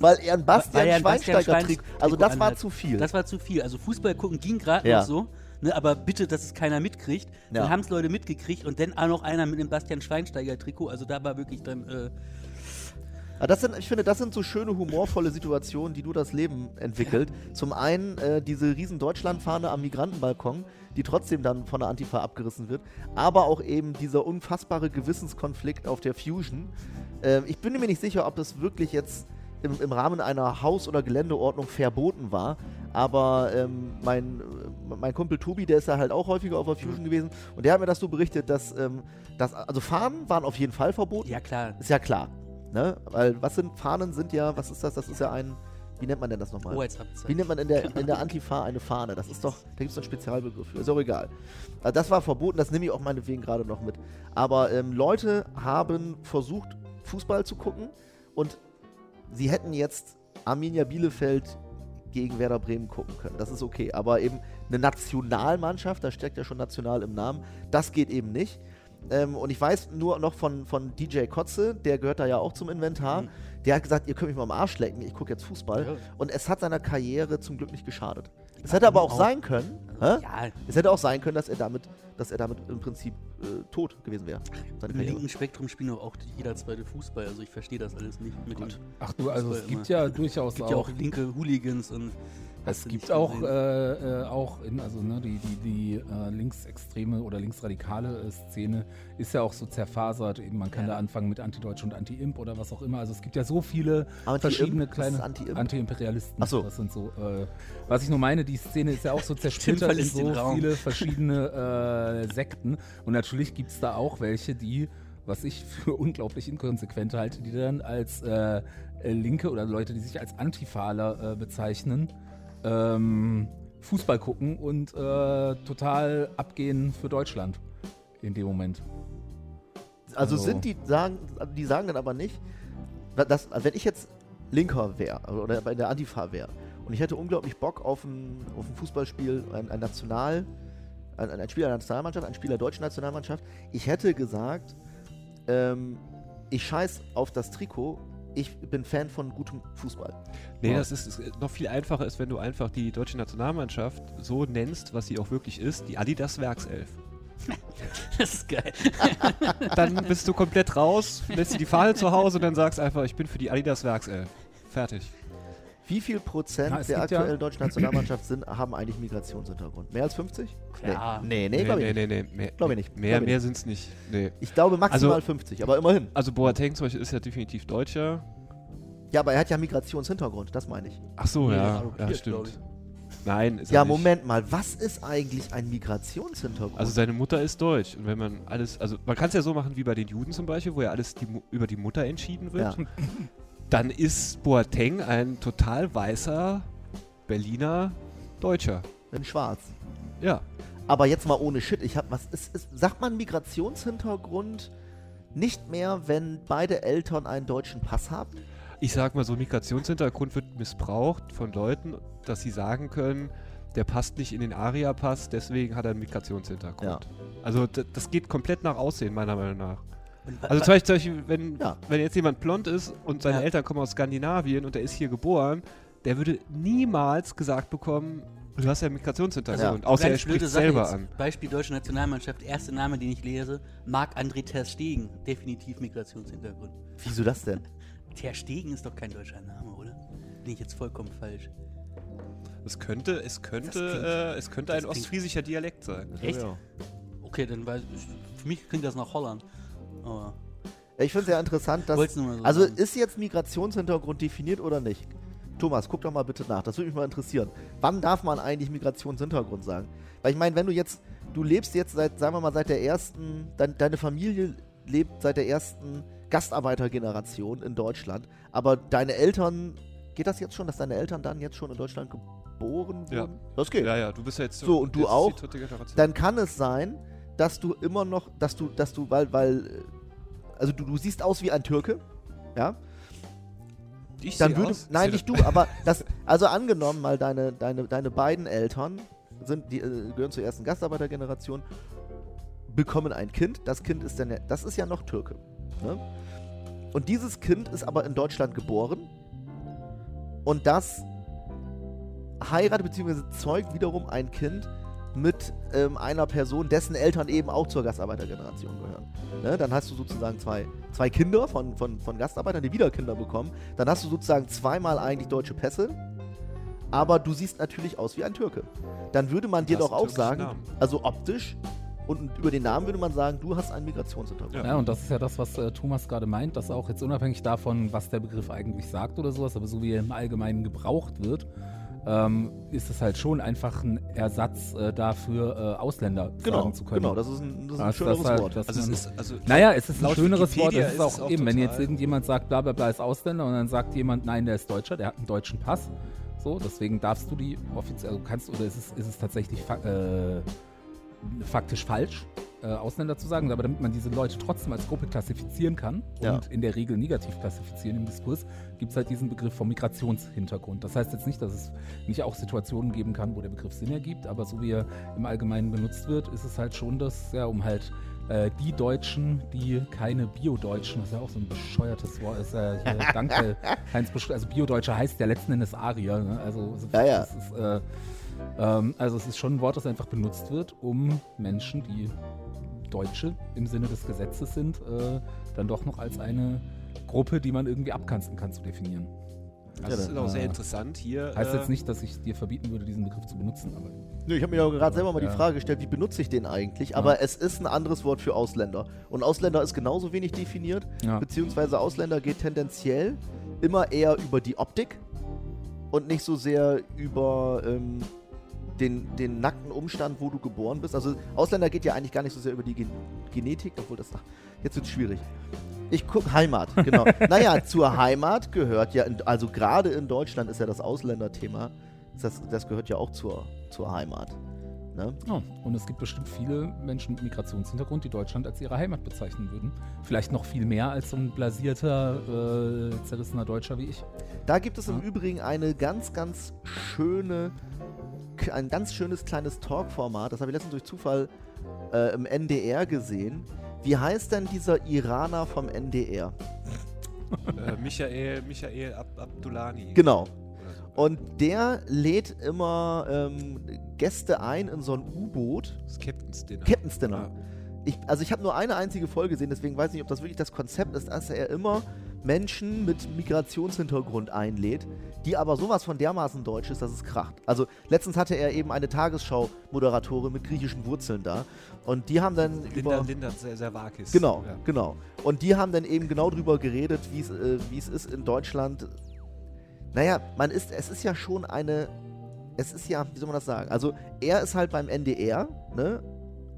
S3: Weil er ein Bastian
S2: Weil er ein Bastian
S3: Schweinsteiger
S2: Schwein-
S3: trägt. Also das war zu viel.
S2: Das war zu viel. Also Fußball gucken ging gerade
S3: Ja.
S2: noch so, ne, aber bitte, dass es keiner mitkriegt.
S3: Ja.
S2: Dann haben es Leute mitgekriegt und dann auch noch einer mit einem Bastian Schweinsteiger-Trikot. Also da war wirklich dann, äh,
S3: Aber das sind, ich finde, das sind so schöne, humorvolle Situationen, die nur das Leben entwickelt. Zum einen äh, diese riesen Deutschlandfahne am Migrantenbalkon, die trotzdem dann von der Antifa abgerissen wird, aber auch eben dieser unfassbare Gewissenskonflikt auf der Fusion. Ähm, ich bin mir nicht sicher, ob das wirklich jetzt im, im Rahmen einer Haus- oder Geländeordnung verboten war, aber ähm, mein, äh, mein Kumpel Tobi, der ist ja halt auch häufiger auf der Fusion gewesen und der hat mir das so berichtet, dass, ähm, dass also Fahnen waren auf jeden Fall verboten.
S2: ja klar,
S3: Ist ja klar. Ne? Weil was sind Fahnen sind ja, was ist das? Das ist ja ein, wie nennt man denn das nochmal? Wie nennt man in der, in der Antifa eine Fahne? Das ist doch, da gibt es einen Spezialbegriff für. Ist auch egal. Also das war verboten, das nehme ich auch meinetwegen gerade noch mit. Aber ähm, Leute haben versucht, Fußball zu gucken und sie hätten jetzt Arminia Bielefeld gegen Werder Bremen gucken können. Das ist okay. Aber eben eine Nationalmannschaft, da steckt ja schon national im Namen, das geht eben nicht. Ähm, und ich weiß nur noch von, von DJ Kotze, der gehört da ja auch zum Inventar.
S2: Mhm.
S3: Der hat gesagt, ihr könnt mich mal am Arsch lecken, ich gucke jetzt Fußball.
S2: Ja.
S3: Und es hat seiner Karriere zum Glück nicht geschadet. Es hätte aber auch
S2: auch.
S3: sein können, hä?
S2: Ja,
S3: es hätte auch sein können, dass er damit, dass er damit im Prinzip äh, tot gewesen wäre.
S2: Im
S3: Karriere.
S2: linken Spektrum spielt auch jeder zweite Fußball. Also ich verstehe das alles nicht mit dem.
S4: Ach du, also es
S2: Fußball
S4: gibt
S2: immer.
S4: ja durchaus
S2: Es gibt ja
S4: auch.
S2: auch linke Hooligans und
S4: Es gibt auch, äh, äh, auch in, also ne, die, die, die äh, linksextreme oder linksradikale äh, Szene ist ja auch so zerfasert. Eben, man kann
S2: Ja.
S4: da anfangen mit Antideutsch und Anti-Imp oder was auch immer. Also es gibt ja so viele verschiedene kleine
S3: ist Anti-Imp?
S4: Anti-Imperialisten.
S3: Ach so.
S4: Das sind so. Äh, was ich nur meine, die Szene ist ja auch so zersplittert in so viele verschiedene Sekten. Und natürlich gibt es da auch welche, die, was ich für unglaublich inkonsequent halte, die dann als äh, Linke oder Leute, die sich als Antifaler äh, bezeichnen, ähm, Fußball gucken und äh, total abgehen für Deutschland in dem Moment.
S3: Also,
S4: Also-
S3: sind die sagen, die sagen dann aber nicht, dass, also wenn ich jetzt Linker wäre oder bei der Antifa wäre und ich hätte unglaublich Bock auf ein, auf ein Fußballspiel, ein, ein National, ein, ein Spieler der Nationalmannschaft, ein Spieler der deutschen Nationalmannschaft, ich hätte gesagt, ähm, ich scheiß auf das Trikot, ich bin Fan von gutem Fußball.
S1: Nee, das ist, ist noch viel einfacher ist, wenn du einfach die deutsche Nationalmannschaft so nennst, was sie auch wirklich ist, die Adidas Werkself.
S2: Das ist geil.
S1: Dann bist du komplett raus, lässt dir die Fahne zu Hause und dann sagst einfach, ich bin für die Adidas Werkself. Fertig.
S3: Wie viel Prozent
S4: Na,
S3: der
S4: gibt ja-
S3: aktuellen deutschen Nationalmannschaft sind, haben eigentlich Migrationshintergrund? Mehr als 50?
S2: Klar.
S3: Nee, nee, nee, glaube ich
S1: nee,
S3: nicht.
S1: nee, nee, mehr,
S3: Glaub ich nicht.
S1: Mehr,
S3: Glaub ich
S1: mehr sind es nicht. Nee.
S3: Ich glaube maximal
S1: Also-
S3: 50, aber immerhin.
S1: Also Boateng zum Beispiel ist ja definitiv Deutscher.
S3: Ja, aber er hat ja Migrationshintergrund, das meine ich.
S1: Ach so,
S2: Nee,
S1: ja,
S2: das
S1: ja, stimmt. Nein, ist
S3: Ja. Moment mal, was ist eigentlich ein Migrationshintergrund?
S1: Also seine Mutter ist deutsch. Und wenn man alles, also man kann es ja so machen wie bei den Juden zum Beispiel, wo ja alles die, über die Mutter entschieden wird.
S3: Ja.
S1: Dann ist Boateng ein total weißer Berliner Deutscher.
S3: in schwarz.
S1: Ja.
S3: Aber jetzt mal ohne Shit, ich hab was ist, ist sagt man Migrationshintergrund nicht mehr, wenn beide Eltern einen deutschen Pass haben?
S1: Ich sag mal so, Migrationshintergrund wird missbraucht von Leuten, dass sie sagen können, der passt nicht in den Aria-Pass, deswegen hat er einen Migrationshintergrund. Also d- das geht komplett nach Aussehen, meiner Meinung nach. Also zum Beispiel, zum Beispiel wenn,
S3: Ja.
S1: wenn jetzt jemand blond ist und seine
S2: Ja.
S1: Eltern kommen aus Skandinavien und er ist hier geboren, der würde niemals gesagt bekommen, du hast ja einen Migrationshintergrund,
S3: Ja.
S1: außer er spricht selber
S2: jetzt.
S1: an.
S2: Beispiel deutsche Nationalmannschaft, erster Name, den ich lese, Marc-André Ter Stegen, definitiv Migrationshintergrund.
S3: Wieso das denn?
S2: Ter Stegen ist doch kein deutscher Name, oder? Bin ich jetzt vollkommen falsch.
S1: Es könnte, es könnte, äh, es könnte ein
S2: das
S1: ostfriesischer Dialekt sein.
S2: Echt?
S3: Ja.
S2: Okay, dann weiß ich, für mich klingt das nach Holland. Aber
S3: Ich finde es ja interessant, dass.
S2: Wollt's nur mal so
S3: also
S2: sagen.
S3: ist jetzt Migrationshintergrund definiert oder nicht? Thomas, guck doch mal bitte nach. Das würde mich mal interessieren. Wann darf man eigentlich Migrationshintergrund sagen? Weil ich meine, wenn du jetzt, du lebst jetzt seit, sagen wir mal, seit der ersten, dein, deine Familie lebt seit der ersten Gastarbeitergeneration in Deutschland, aber deine Eltern, geht das jetzt schon, dass deine Eltern dann jetzt schon in Deutschland geboren wurden?
S1: Ja.
S3: Das geht.
S1: Ja, ja, du bist ja jetzt
S3: So, und du auch?
S1: Die dritte Generation.
S3: dann kann es sein, dass du immer noch, dass du, dass du, weil, weil, äh, also du, du siehst aus wie ein Türke, ja,
S1: ich
S3: dann würde,
S1: aus-
S3: nein, nicht du, aber das, also angenommen mal deine, deine, deine beiden Eltern sind, die äh, gehören zur ersten Gastarbeitergeneration, bekommen ein Kind, das Kind ist dann, ja- das ist ja noch Türke, ne? Und dieses Kind ist aber in Deutschland geboren und das heiratet bzw. zeugt wiederum ein Kind mit ähm, einer Person, dessen Eltern eben auch zur Gastarbeitergeneration gehören. Ne? Dann hast du sozusagen zwei, zwei Kinder von, von, von Gastarbeitern, die wieder Kinder bekommen. Dann hast du sozusagen zweimal eigentlich deutsche Pässe, aber du siehst natürlich aus wie ein Türke. Dann würde man dir doch auch sagen,
S1: Namen.
S3: also optisch und über den Namen würde man sagen, du hast einen Migrationshintergrund.
S1: Ja.
S4: Ja, und das ist ja das, was äh, Thomas gerade meint, dass auch jetzt unabhängig davon, was der Begriff eigentlich sagt oder sowas, aber so wie er im Allgemeinen gebraucht wird, ähm, ist es halt schon einfach ein Ersatz äh, dafür, äh, Ausländer
S3: Genau,
S4: sagen zu können.
S3: genau, das ist ein, das ist ein
S4: Also,
S3: schöneres
S4: halt-
S3: Wort.
S1: Also es
S4: man-
S1: ist, also
S4: Naja, es ist ein schöneres Wort.
S1: Wikipedia
S4: Es ist auch,
S1: es auch
S4: eben, wenn jetzt irgendjemand sagt, bla bla bla ist Ausländer und dann sagt jemand, nein, der ist Deutscher, der hat einen deutschen Pass. So, deswegen darfst du die offiziell, also kannst oder ist es, ist es tatsächlich fa äh, faktisch falsch, äh, Ausländer zu sagen, aber damit man diese Leute trotzdem als Gruppe klassifizieren kann
S3: Ja.
S4: und in der Regel negativ klassifizieren im Diskurs, gibt es halt diesen Begriff vom Migrationshintergrund. Das heißt jetzt nicht, dass es nicht auch Situationen geben kann, wo der Begriff Sinn ergibt, aber so wie er im Allgemeinen benutzt wird, ist es halt schon das, ja, um halt äh, die Deutschen, die keine Bio-Deutschen, das ist ja auch so ein bescheuertes Wort, ist ja hier, danke, Heinz also Bio-Deutscher heißt ja letzten Endes Arier, ne? also
S3: Ja, ja.
S4: das ist, äh, ähm, also es ist schon ein Wort, das einfach benutzt wird, um Menschen, die Deutsche im Sinne des Gesetzes sind, äh, dann doch noch als eine Gruppe, die man irgendwie abkanzeln kann, zu definieren.
S1: Das ist auch sehr
S4: äh,
S1: interessant hier.
S4: Heißt
S1: äh,
S4: jetzt nicht, dass ich dir verbieten würde, diesen Begriff zu benutzen, aber
S3: Nö, ich habe mir auch gerade selber mal
S4: Ja.
S3: die Frage gestellt, wie benutze ich den eigentlich? Aber es ist ein anderes Wort für Ausländer. Und Ausländer ist genauso wenig definiert,
S4: ja.
S3: beziehungsweise Ausländer geht tendenziell immer eher über die Optik und nicht so sehr über ähm, den, den nackten Umstand, wo du geboren bist. Also Ausländer geht ja eigentlich gar nicht so sehr über die Gen Genetik, obwohl das, ach, jetzt wird schwierig. Ich gucke Heimat, genau. naja, zur Heimat gehört ja, in, also gerade in Deutschland ist ja das Ausländerthema, das, das gehört ja auch zur, zur Heimat. Ne?
S4: Ja, und es gibt bestimmt viele Menschen mit Migrationshintergrund, die Deutschland als ihre Heimat bezeichnen würden. Vielleicht noch viel mehr als so ein blasierter, äh, zerrissener Deutscher wie ich.
S3: Da gibt es im
S4: Ja.
S3: Übrigen eine ganz, ganz schöne, ein ganz schönes kleines Talkformat, das habe ich letztens durch Zufall äh, im NDR gesehen. Wie heißt denn dieser Iraner vom NDR?
S1: äh, Michael, Michael Ab Abdullani.
S3: Genau. Und der lädt immer ähm, Gäste ein in so ein U-Boot.
S1: Das Captain's Dinner.
S3: Captain's Dinner.
S1: Ja.
S3: Ich, also ich habe nur eine einzige Folge gesehen, deswegen weiß ich nicht, ob das wirklich das Konzept ist, dass er immer Menschen mit Migrationshintergrund einlädt, die aber sowas von dermaßen deutsch ist, dass es kracht. Also letztens hatte er eben eine Tagesschau-Moderatorin mit griechischen Wurzeln da und die haben dann
S1: Linda,
S3: über...
S1: Linda Servakis.
S3: Genau,
S1: Ja.
S3: genau. Und die haben dann eben genau drüber geredet, wie äh, wie es ist in Deutschland. Naja, man ist, es ist ja schon eine, es ist ja, wie soll man das sagen? Also er ist halt beim NDR, ne?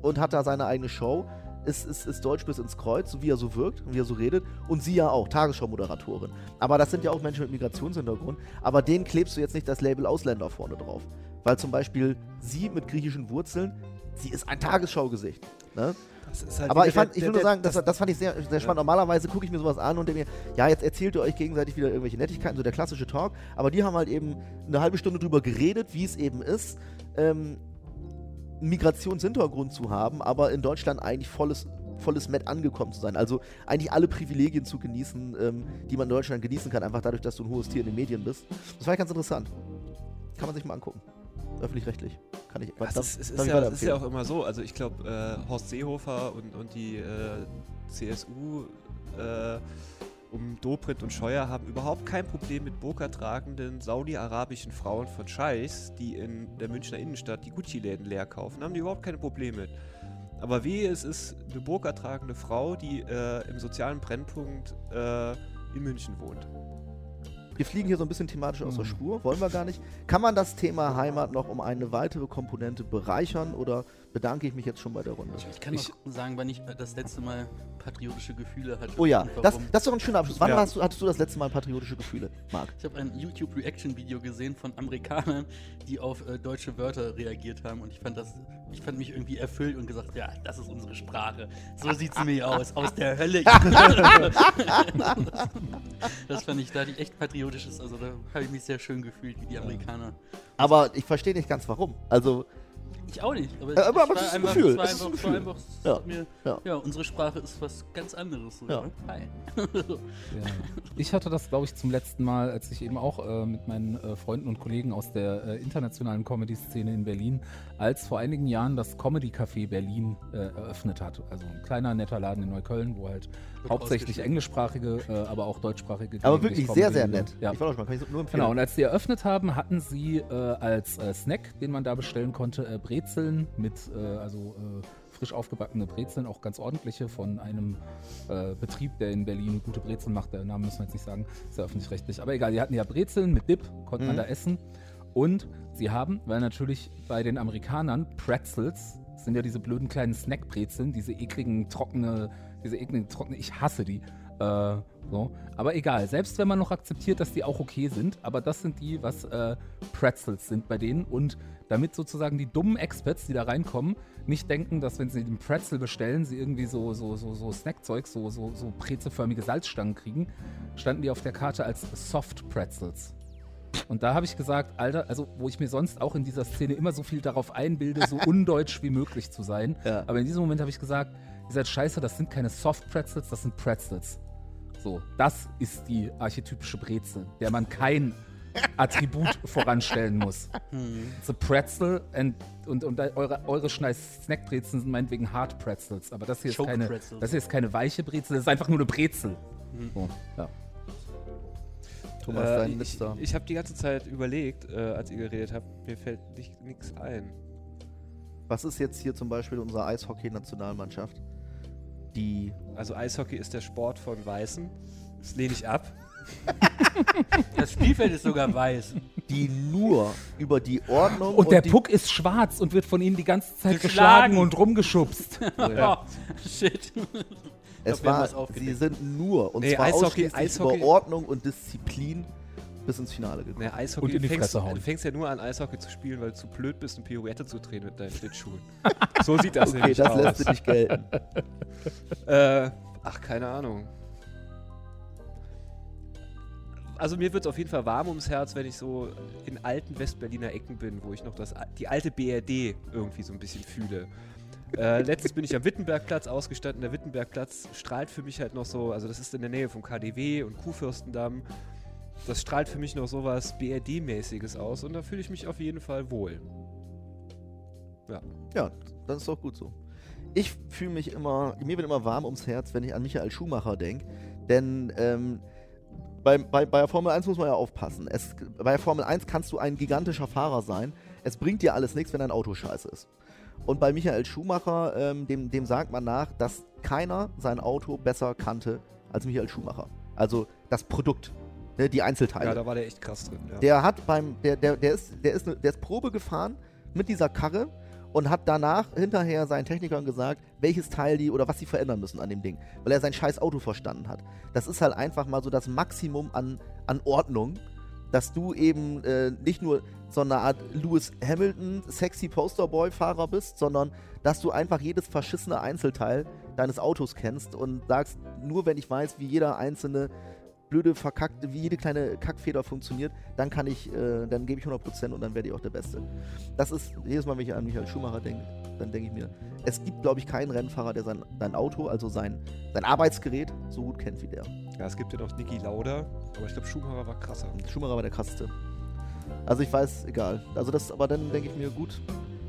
S3: Und hat da seine eigene Show. Ist, ist, ist Deutsch bis ins Kreuz, so wie er so wirkt und wie er so redet. Und sie ja auch, Tagesschau-Moderatorin. Aber das sind ja auch Menschen mit Migrationshintergrund. Aber denen klebst du jetzt nicht das Label Ausländer vorne drauf. Weil zum Beispiel sie mit griechischen Wurzeln, sie ist ein Tagesschau-Gesicht. Ne?
S1: Halt
S3: Aber ich, fand,
S1: der-
S3: ich will nur sagen, das,
S1: das,
S3: das fand ich sehr, sehr spannend. Normalerweise gucke ich mir sowas an und denke mir, ja, jetzt erzählt ihr euch gegenseitig wieder irgendwelche Nettigkeiten, so der klassische Talk. Aber die haben halt eben eine halbe Stunde drüber geredet, wie es eben ist, ähm, Migrationshintergrund zu haben, aber in Deutschland eigentlich volles, volles Met angekommen zu sein. Also eigentlich alle Privilegien zu genießen, ähm, die man in Deutschland genießen kann, einfach dadurch, dass du ein hohes Tier in den Medien bist. Das war ganz interessant. Kann man sich mal angucken. Öffentlich-rechtlich. Kann ich.
S1: Das
S3: darf-
S1: ist, ist, ja, es ist ja auch immer so. Also ich glaube, äh, Horst Seehofer und, und die äh, CSU äh, um Dobrindt und Scheuer haben überhaupt kein Problem mit burka-tragenden saudi-arabischen Frauen von Scheiß, die in der Münchner Innenstadt die Gucci-Läden leer kaufen. haben die überhaupt keine Probleme mit. Aber wehe, es ist eine burka-tragende Frau, die äh, im sozialen Brennpunkt äh, in München wohnt.
S3: Wir fliegen hier so ein bisschen thematisch aus der
S4: Mhm.
S3: Spur, wollen wir gar nicht. Kann man das Thema Heimat noch um eine weitere Komponente bereichern oder bedanke ich mich jetzt schon bei der Runde?
S2: Ich kann
S4: Ich-
S2: noch sagen, wann ich äh, das letzte Mal patriotische Gefühle hatte.
S3: Oh ja, das, das ist doch ein schöner Abschluss. Wann
S1: Ja.
S3: hast du, hattest du das letzte Mal patriotische Gefühle, Marc?
S2: Ich habe ein YouTube-Reaction-Video gesehen von Amerikanern, die auf äh, deutsche Wörter reagiert haben und ich fand das, ich fand mich irgendwie erfüllt und gesagt, ja, das ist unsere Sprache. So sieht sie mir aus, aus der Hölle. das fand ich, da hatte ich echt patriotisches, also da habe ich mich sehr schön gefühlt, wie die Amerikaner.
S3: Aber ich verstehe nicht ganz warum. Also,
S2: Ich auch nicht, aber,
S3: aber-
S2: ich
S3: aber
S2: war
S3: es ist ein
S2: einfach,
S3: Gefühl,
S2: es
S3: ist ein Gefühl.
S2: einfach
S3: Ja,
S2: mir,
S3: ja.
S2: ja. unsere Sprache ist was ganz anderes. So,
S3: Ja.
S2: ne? Hi.
S4: Ja. Ich hatte das, glaube ich, zum letzten Mal, als ich eben auch äh, mit meinen äh, Freunden und Kollegen aus der äh, internationalen Comedy-Szene in Berlin, als vor einigen Jahren das Comedy Café Berlin äh, eröffnet hat. Also ein kleiner, netter Laden in Neukölln, wo halt hauptsächlich englischsprachige, äh, aber auch deutschsprachige
S3: aber wirklich sehr, sehr nett.
S4: Ja.
S3: Ich wollte auch schon mal, kann ich nur empfehlen.
S4: Genau, und als die eröffnet haben, hatten sie äh, als äh, Snack, den man da bestellen konnte, äh, Brezeln mit, äh, also äh, frisch aufgebackene Brezeln, auch ganz ordentliche von einem äh, Betrieb, der in Berlin gute Brezeln macht. Der Name müssen wir jetzt nicht sagen, ist ja öffentlich-rechtlich. Aber egal, die hatten ja Brezeln mit Dip, konnte man
S3: Mhm.
S4: da essen. Und sie haben, weil natürlich bei den Amerikanern Pretzels sind ja diese blöden kleinen Snackbrezeln, diese ekligen, trockene, diese ekligen, trockene, ich hasse die. Äh, so. Aber egal, selbst wenn man noch akzeptiert, dass die auch okay sind, aber das sind die, was äh, Pretzels sind bei denen. Und damit sozusagen die dummen Experts, die da reinkommen, nicht denken, dass wenn sie den Pretzel bestellen, sie irgendwie so, so, so, so Snackzeug, so, so, so brezelförmige Salzstangen kriegen, standen die auf der Karte als Soft Pretzels. Und da habe ich gesagt, Alter, also wo ich mir sonst auch in dieser Szene immer so viel darauf einbilde, so undeutsch wie möglich zu sein.
S3: Ja.
S4: Aber in diesem Moment habe ich gesagt, ihr seid scheiße, das sind keine Soft Pretzels, das sind Pretzels. So, das ist die archetypische Brezel, der man kein Attribut voranstellen muss.
S2: Hm.
S4: It's a pretzel and, und, und eure, eure Snackbrezeln sind meinetwegen Hard Pretzels, aber das hier, ist keine, das hier ist keine weiche Brezel, das ist einfach nur eine Brezel. So, ja.
S3: Thomas,
S1: Äh,
S3: dein
S1: ich ich habe die ganze Zeit überlegt, äh, als ihr geredet habt, mir fällt nichts ein.
S3: Was ist jetzt hier zum Beispiel unsere Eishockey-Nationalmannschaft? Die.
S1: Also Eishockey ist der Sport von Weißen. Das lehne ich ab.
S2: Das Spielfeld ist sogar weiß.
S3: die nur über die Ordnung
S4: Und der
S3: die,
S4: Puck ist schwarz und wird von ihnen die ganze Zeit
S2: Geschlagen.
S4: geschlagen und rumgeschubst.
S2: Oh, shit.
S3: es
S2: glaub,
S3: war, sie sind nur und
S1: Nee,
S3: zwar
S1: Eishockey-
S3: ausschließlich
S1: Eishockey-
S3: über Ordnung und Disziplin bis ins Finale gekommen.
S1: Ne, Eishockey,
S4: Und in die
S1: du, fängst,
S4: Fresse hauen.
S1: du fängst ja nur an, Eishockey zu spielen, weil du zu blöd bist, eine Pirouette zu drehen mit deinen Schlittschuhen. so sieht das
S3: Okay,
S1: nämlich
S3: das
S1: aus.
S3: lässt sich nicht gelten.
S1: Äh, ach, keine Ahnung. Also mir wird es auf jeden Fall warm ums Herz, wenn ich so in alten Westberliner Ecken bin, wo ich noch das, die alte BRD irgendwie so ein bisschen fühle. Äh, letztens bin ich am Wittenbergplatz ausgestanden. Der Wittenbergplatz strahlt für mich halt noch so, also das ist in der Nähe vom KDW und Kuhfürstendamm. Das strahlt für mich noch sowas BRD-mäßiges aus und da fühle ich mich auf jeden Fall wohl.
S3: Ja, das ist doch gut so. Ich fühle mich immer, mir wird immer warm ums Herz, wenn ich an Michael Schumacher denke. Denn ähm, bei, bei, bei der Formel 1 muss man ja aufpassen. Es, bei der Formel 1 kannst du ein gigantischer Fahrer sein. Es bringt dir alles nichts, wenn dein Auto scheiße ist. Und bei Michael Schumacher, ähm, dem, dem sagt man nach, dass keiner sein Auto besser kannte als Michael Schumacher. Also das Produkt, ne, die Einzelteile.
S1: Ja, da war der echt krass drin. Ja.
S3: Der hat beim, der, der, der ist, der ist, der ist Probe gefahren mit dieser Karre und hat danach hinterher seinen Technikern gesagt, welches Teil die oder was sie verändern müssen an dem Ding, weil er sein scheiß Auto verstanden hat. Das ist halt einfach mal so das Maximum an, an Ordnung, dass du eben äh, nicht nur so eine Art Lewis Hamilton sexy Posterboy-Fahrer bist, sondern dass du einfach jedes verschissene Einzelteil deines Autos kennst und sagst, nur wenn ich weiß, wie jeder einzelne blöde, verkackte, wie jede kleine Kackfeder funktioniert, dann kann ich, äh, dann gebe ich 100% und dann werde ich auch der Beste. Das ist, jedes Mal, wenn ich an Michael Schumacher denke, dann denke ich mir, es gibt, glaube ich, keinen Rennfahrer, der sein, sein Auto, also sein, sein Arbeitsgerät, so gut kennt wie der.
S1: Ja, es gibt ja noch Niki Lauda, aber ich glaube, Schumacher war krasser.
S3: Schumacher war der krasseste. Also ich weiß, egal. Also das, aber dann denke ich mir, gut,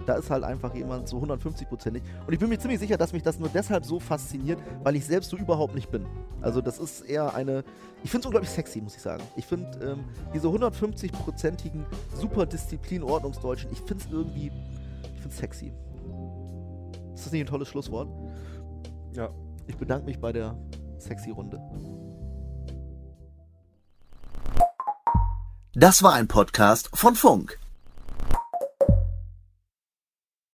S3: da ist halt einfach jemand so 150-prozentig. Und ich bin mir ziemlich sicher, dass mich das nur deshalb so fasziniert, weil ich selbst so überhaupt nicht bin. Also das ist eher eine, ich finde es unglaublich sexy, muss ich sagen. Ich finde ähm, diese 150-prozentigen Superdisziplin-Ordnungsdeutschen, ich finde es irgendwie, ich finde es sexy. Ist das nicht ein tolles Schlusswort?
S1: Ja.
S3: Ich bedanke mich bei der sexy Runde.
S5: Das war ein Podcast von Funk.